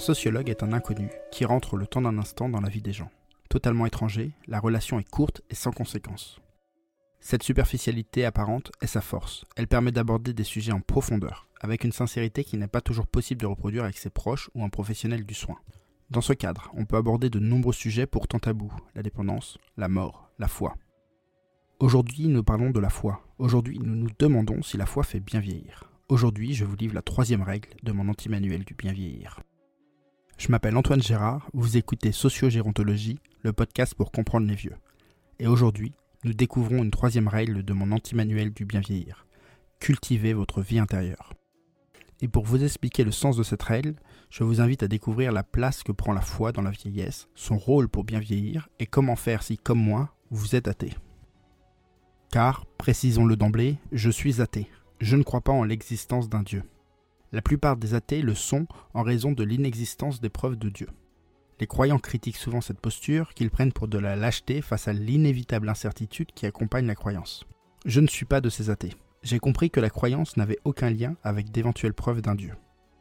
Un sociologue est un inconnu qui rentre le temps d'un instant dans la vie des gens. Totalement étranger, la relation est courte et sans conséquence. Cette superficialité apparente est sa force. Elle permet d'aborder des sujets en profondeur, avec une sincérité qui n'est pas toujours possible de reproduire avec ses proches ou un professionnel du soin. Dans ce cadre, on peut aborder de nombreux sujets pourtant tabous, la dépendance, la mort, la foi. Aujourd'hui, nous parlons de la foi. Aujourd'hui, nous nous demandons si la foi fait bien vieillir. Aujourd'hui, je vous livre la troisième règle de mon anti-manuel du bien vieillir. Je m'appelle Antoine Gérard, vous écoutez Sociogérontologie, le podcast pour comprendre les vieux. Et aujourd'hui, nous découvrons une troisième règle de mon anti-manuel du bien vieillir. Cultivez votre vie intérieure. Et pour vous expliquer le sens de cette règle, je vous invite à découvrir la place que prend la foi dans la vieillesse, son rôle pour bien vieillir, et comment faire si, comme moi, vous êtes athée. Car, précisons-le d'emblée, je suis athée. Je ne crois pas en l'existence d'un Dieu. La plupart des athées le sont en raison de l'inexistence des preuves de Dieu. Les croyants critiquent souvent cette posture qu'ils prennent pour de la lâcheté face à l'inévitable incertitude qui accompagne la croyance. Je ne suis pas de ces athées. J'ai compris que la croyance n'avait aucun lien avec d'éventuelles preuves d'un Dieu.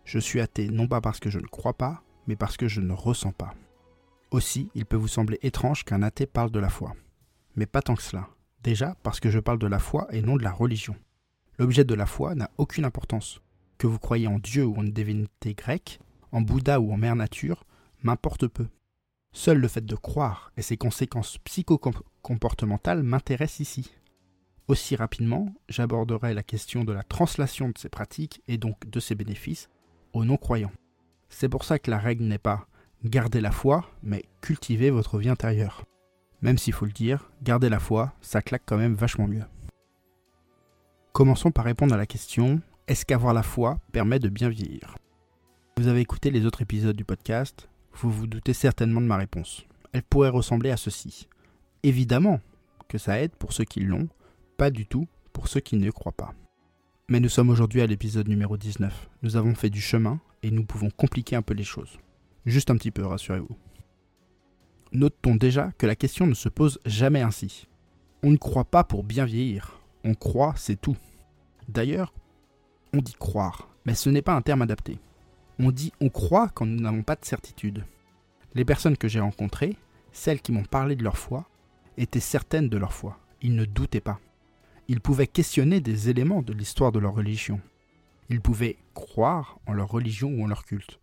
Je suis athée non pas parce que je ne crois pas, mais parce que je ne ressens pas. Aussi, il peut vous sembler étrange qu'un athée parle de la foi. Mais pas tant que cela. Déjà parce que je parle de la foi et non de la religion. L'objet de la foi n'a aucune importance. Que vous croyez en Dieu ou en une divinité grecque, en Bouddha ou en Mère Nature, m'importe peu. Seul le fait de croire et ses conséquences psychocomportementales m'intéressent ici. Aussi rapidement, j'aborderai la question de la translation de ces pratiques et donc de ses bénéfices aux non-croyants. C'est pour ça que la règle n'est pas garder la foi, mais cultiver votre vie intérieure. Même s'il faut le dire, garder la foi, ça claque quand même vachement mieux. Commençons par répondre à la question est-ce qu'avoir la foi permet de bien vieillir? Vous avez écouté les autres épisodes du podcast, vous vous doutez certainement de ma réponse. Elle pourrait ressembler à ceci. Évidemment que ça aide pour ceux qui l'ont, pas du tout pour ceux qui ne croient pas. Mais nous sommes aujourd'hui à l'épisode numéro 19. Nous avons fait du chemin et nous pouvons compliquer un peu les choses. Juste un petit peu, rassurez-vous. Notons déjà que la question ne se pose jamais ainsi. On ne croit pas pour bien vieillir. On croit, c'est tout. D'ailleurs, on dit croire, mais ce n'est pas un terme adapté. On dit on croit quand nous n'avons pas de certitude. Les personnes que j'ai rencontrées, celles qui m'ont parlé de leur foi, étaient certaines de leur foi. Ils ne doutaient pas. Ils pouvaient questionner des éléments de l'histoire de leur religion. Ils pouvaient croire en leur religion ou en leur culte,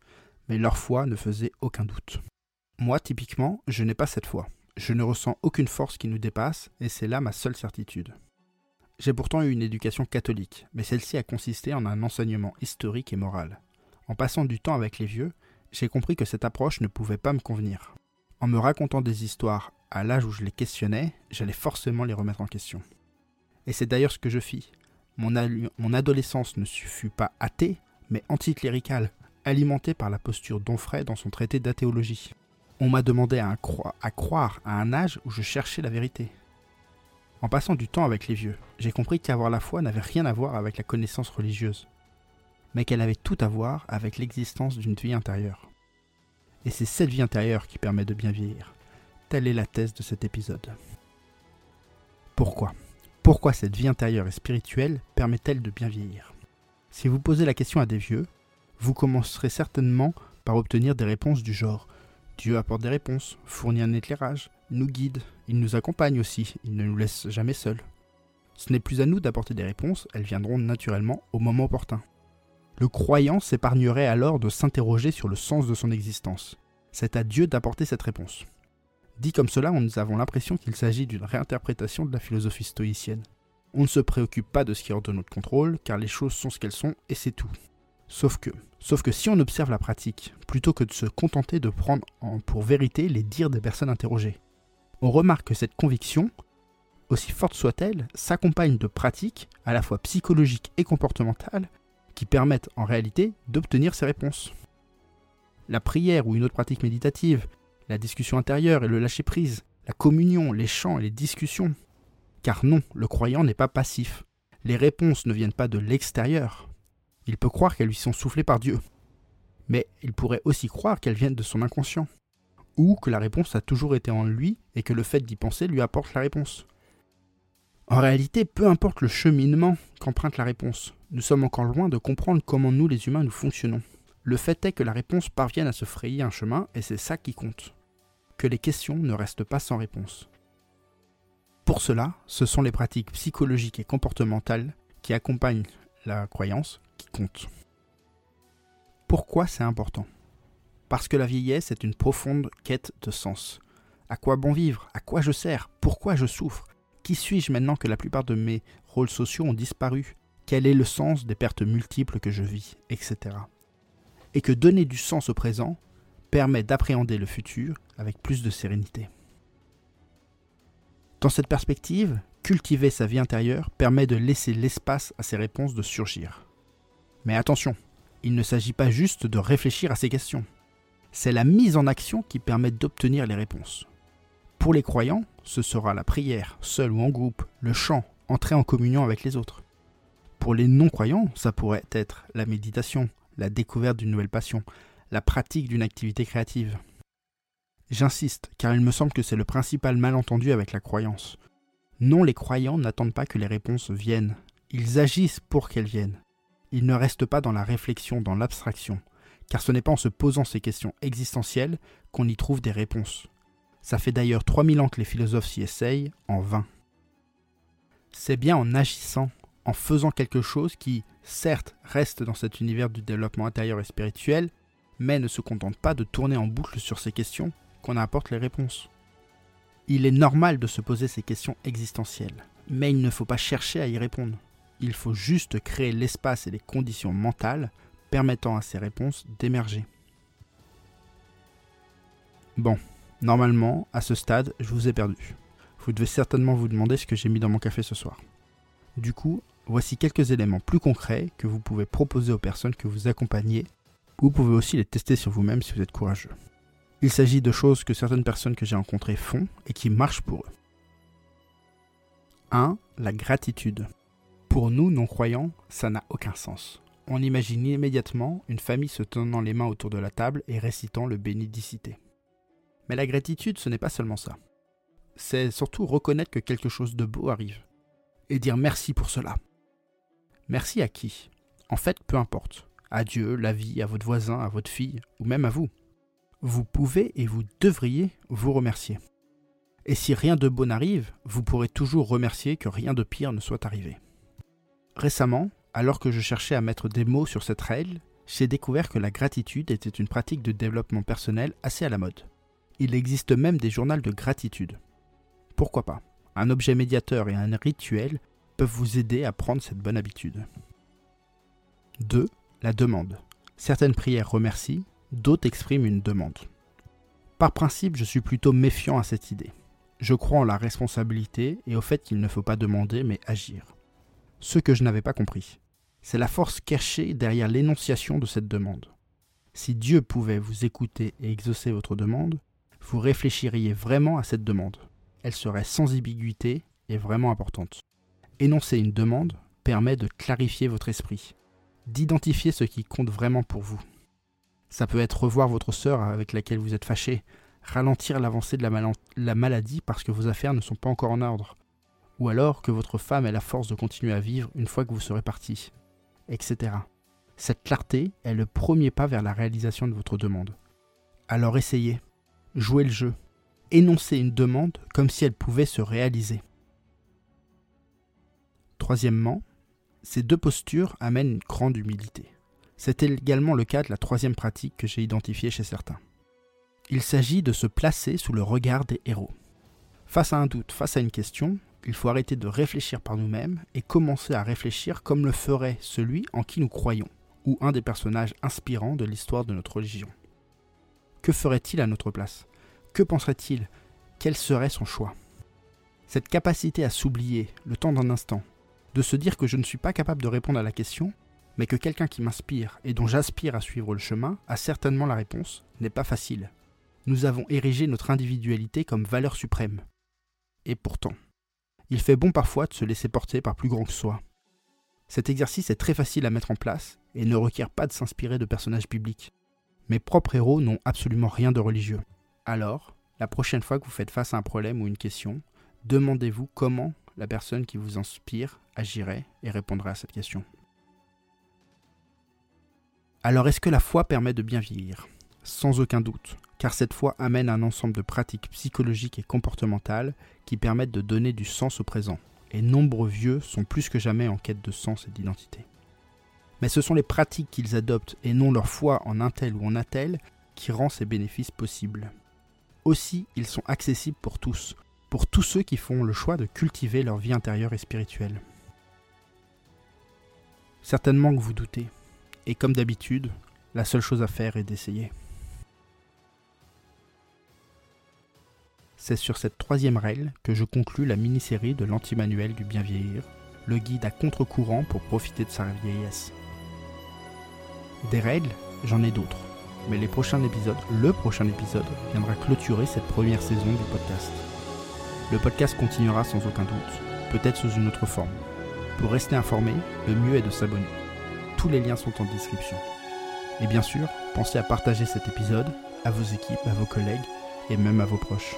mais leur foi ne faisait aucun doute. Moi, typiquement, je n'ai pas cette foi. Je ne ressens aucune force qui nous dépasse, et c'est là ma seule certitude. J'ai pourtant eu une éducation catholique, mais celle-ci a consisté en un enseignement historique et moral. En passant du temps avec les vieux, j'ai compris que cette approche ne pouvait pas me convenir. En me racontant des histoires à l'âge où je les questionnais, j'allais forcément les remettre en question. Et c'est d'ailleurs ce que je fis. Mon, adolescence ne fut pas athée, mais anticléricale, alimentée par la posture d'Onfray dans son traité d'athéologie. On m'a demandé à croire à un âge où je cherchais la vérité. En passant du temps avec les vieux, j'ai compris qu'avoir la foi n'avait rien à voir avec la connaissance religieuse mais qu'elle avait tout à voir avec l'existence d'une vie intérieure. Et c'est cette vie intérieure qui permet de bien vieillir. Telle est la thèse de cet épisode. Pourquoi? Pourquoi cette vie intérieure et spirituelle permet-elle de bien vieillir? Si vous posez la question à des vieux, vous commencerez certainement par obtenir des réponses du genre Dieu apporte des réponses, fournit un éclairage, nous guide, il nous accompagne aussi, il ne nous laisse jamais seuls. Ce n'est plus à nous d'apporter des réponses, elles viendront naturellement au moment opportun. Le croyant s'épargnerait alors de s'interroger sur le sens de son existence. C'est à Dieu d'apporter cette réponse. Dit comme cela, nous avons l'impression qu'il s'agit d'une réinterprétation de la philosophie stoïcienne. On ne se préoccupe pas de ce qui est hors de notre contrôle, car les choses sont ce qu'elles sont et c'est tout. Sauf que, sauf que si on observe la pratique, plutôt que de se contenter de prendre en pour vérité les dires des personnes interrogées, on remarque que cette conviction, aussi forte soit-elle, s'accompagne de pratiques, à la fois psychologiques et comportementales, qui permettent en réalité d'obtenir ces réponses. La prière ou une autre pratique méditative, la discussion intérieure et le lâcher-prise, la communion, les chants et les discussions. Car non, le croyant n'est pas passif. Les réponses ne viennent pas de l'extérieur. Il peut croire qu'elles lui sont soufflées par Dieu. Mais il pourrait aussi croire qu'elles viennent de son inconscient. Ou que la réponse a toujours été en lui et que le fait d'y penser lui apporte la réponse. En réalité, peu importe le cheminement qu'emprunte la réponse, nous sommes encore loin de comprendre comment nous les humains nous fonctionnons. Le fait est que la réponse parvienne à se frayer un chemin et c'est ça qui compte. Que les questions ne restent pas sans réponse. Pour cela, ce sont les pratiques psychologiques et comportementales qui accompagnent la croyance qui comptent. Pourquoi c'est important? Parce que la vieillesse est une profonde quête de sens. À quoi bon vivre? À quoi je sers? Pourquoi je souffre? Qui suis-je maintenant que la plupart de mes rôles sociaux ont disparu? Quel est le sens des pertes multiples que je vis? Etc. Et que donner du sens au présent permet d'appréhender le futur avec plus de sérénité. Dans cette perspective, cultiver sa vie intérieure permet de laisser l'espace à ces réponses de surgir. Mais attention, il ne s'agit pas juste de réfléchir à ces questions. C'est la mise en action qui permet d'obtenir les réponses. Pour les croyants, ce sera la prière, seul ou en groupe, le chant, entrer en communion avec les autres. Pour les non-croyants, ça pourrait être la méditation, la découverte d'une nouvelle passion, la pratique d'une activité créative. J'insiste, car il me semble que c'est le principal malentendu avec la croyance. Non, les croyants n'attendent pas que les réponses viennent, ils agissent pour qu'elles viennent. Ils ne restent pas dans la réflexion, dans l'abstraction, car ce n'est pas en se posant ces questions existentielles qu'on y trouve des réponses. Ça fait d'ailleurs 3000 ans que les philosophes s'y essayent, en vain. C'est bien en agissant, en faisant quelque chose qui, certes, reste dans cet univers du développement intérieur et spirituel, mais ne se contente pas de tourner en boucle sur ces questions qu'on apporte les réponses. Il est normal de se poser ces questions existentielles, mais il ne faut pas chercher à y répondre. Il faut juste créer l'espace et les conditions mentales permettant à ces réponses d'émerger. Bon, normalement, à ce stade, je vous ai perdu. Vous devez certainement vous demander ce que j'ai mis dans mon café ce soir. Du coup, voici quelques éléments plus concrets que vous pouvez proposer aux personnes que vous accompagnez. Vous pouvez aussi les tester sur vous-même si vous êtes courageux. Il s'agit de choses que certaines personnes que j'ai rencontrées font et qui marchent pour eux. 1. La gratitude. Pour nous, non-croyants, ça n'a aucun sens. On imagine immédiatement une famille se tenant les mains autour de la table et récitant le bénédicité. Mais la gratitude, ce n'est pas seulement ça. C'est surtout reconnaître que quelque chose de beau arrive. Et dire merci pour cela. Merci à qui? En fait, peu importe. À Dieu, la vie, à votre voisin, à votre fille, ou même à vous vous pouvez et vous devriez vous remercier. Et si rien de beau n'arrive, vous pourrez toujours remercier que rien de pire ne soit arrivé. Récemment, alors que je cherchais à mettre des mots sur cette règle, j'ai découvert que la gratitude était une pratique de développement personnel assez à la mode. Il existe même des journaux de gratitude. Pourquoi pas? Un objet médiateur et un rituel peuvent vous aider à prendre cette bonne habitude. 2. La demande. Certaines prières remercient, d'autres expriment une demande. Par principe, je suis plutôt méfiant à cette idée. Je crois en la responsabilité et au fait qu'il ne faut pas demander mais agir. Ce que je n'avais pas compris, c'est la force cachée derrière l'énonciation de cette demande. Si Dieu pouvait vous écouter et exaucer votre demande, vous réfléchiriez vraiment à cette demande. Elle serait sans ambiguïté et vraiment importante. Énoncer une demande permet de clarifier votre esprit, d'identifier ce qui compte vraiment pour vous. Ça peut être revoir votre sœur avec laquelle vous êtes fâché, ralentir l'avancée de la, la, maladie parce que vos affaires ne sont pas encore en ordre, ou alors que votre femme ait la force de continuer à vivre une fois que vous serez parti, etc. Cette clarté est le premier pas vers la réalisation de votre demande. Alors essayez, jouez le jeu, énoncez une demande comme si elle pouvait se réaliser. Troisièmement, ces deux postures amènent une grande humilité. C'était également le cas de la troisième pratique que j'ai identifiée chez certains. Il s'agit de se placer sous le regard des héros. Face à un doute, face à une question, il faut arrêter de réfléchir par nous-mêmes et commencer à réfléchir comme le ferait celui en qui nous croyons, ou un des personnages inspirants de l'histoire de notre religion. Que ferait-il à notre place? Que penserait-il? Quel serait son choix? Cette capacité à s'oublier, le temps d'un instant, de se dire que je ne suis pas capable de répondre à la question, mais que quelqu'un qui m'inspire et dont j'aspire à suivre le chemin a certainement la réponse, n'est pas facile. Nous avons érigé notre individualité comme valeur suprême. Et pourtant, il fait bon parfois de se laisser porter par plus grand que soi. Cet exercice est très facile à mettre en place et ne requiert pas de s'inspirer de personnages bibliques. Mes propres héros n'ont absolument rien de religieux. Alors, la prochaine fois que vous faites face à un problème ou une question, demandez-vous comment la personne qui vous inspire agirait et répondrait à cette question. Alors est-ce que la foi permet de bien vieillir? Sans aucun doute, car cette foi amène un ensemble de pratiques psychologiques et comportementales qui permettent de donner du sens au présent, et nombreux vieux sont plus que jamais en quête de sens et d'identité. Mais ce sont les pratiques qu'ils adoptent et non leur foi en un tel ou en un tel qui rend ces bénéfices possibles. Aussi, ils sont accessibles pour tous, pour tous ceux qui font le choix de cultiver leur vie intérieure et spirituelle. Certainement que vous doutez, et comme d'habitude, la seule chose à faire est d'essayer. C'est sur cette troisième règle que je conclus la mini-série de l'anti-manuel du bien vieillir, le guide à contre-courant pour profiter de sa vieillesse. Des règles, j'en ai d'autres, mais les prochains épisodes, le prochain épisode, viendra clôturer cette première saison du podcast. Le podcast continuera sans aucun doute, peut-être sous une autre forme. Pour rester informé, le mieux est de s'abonner. Tous les liens sont en description. Et bien sûr, pensez à partager cet épisode à vos équipes, à vos collègues et même à vos proches.